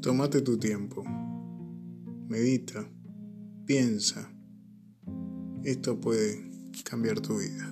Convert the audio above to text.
Tómate tu tiempo. Medita. Piensa. Esto puede cambiar tu vida.